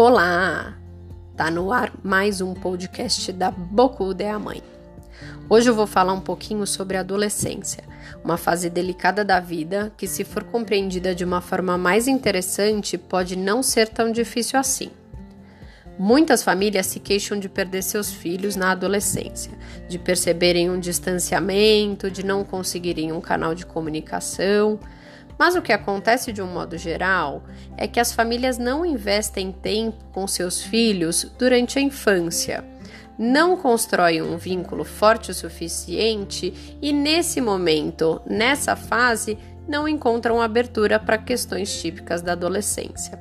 Olá! Tá no ar mais um podcast da Bocuda é a Mãe. Hoje eu vou falar um pouquinho sobre a adolescência, uma fase delicada da vida que, se for compreendida de uma forma mais interessante, pode não ser tão difícil assim. Muitas famílias se queixam de perder seus filhos na adolescência, de perceberem um distanciamento, de não conseguirem um canal de comunicação. Mas o que acontece de um modo geral é que as famílias não investem tempo com seus filhos durante a infância, não constroem um vínculo forte o suficiente e, nesse momento, nessa fase, não encontram abertura para questões típicas da adolescência.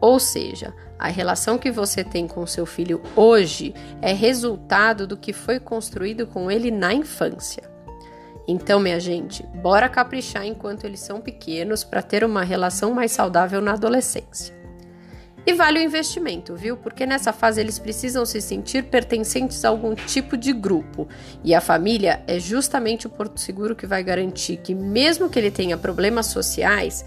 Ou seja, a relação que você tem com seu filho hoje é resultado do que foi construído com ele na infância. Então, minha gente, bora caprichar enquanto eles são pequenos para ter uma relação mais saudável na adolescência. E vale o investimento, viu? Porque nessa fase eles precisam se sentir pertencentes a algum tipo de grupo. E a família é justamente o porto seguro que vai garantir que, mesmo que ele tenha problemas sociais,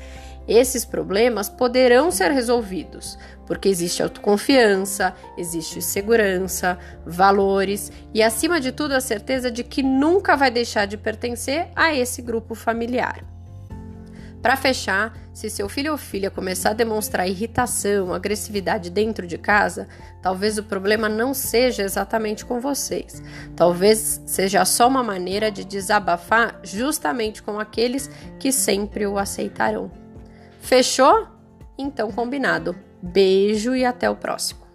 esses problemas poderão ser resolvidos, porque existe autoconfiança, existe segurança, valores e, acima de tudo, a certeza de que nunca vai deixar de pertencer a esse grupo familiar. Para fechar, se seu filho ou filha começar a demonstrar irritação, agressividade dentro de casa, talvez o problema não seja exatamente com vocês. Talvez seja só uma maneira de desabafar justamente com aqueles que sempre o aceitarão. Fechou? Então combinado. Beijo e até o próximo.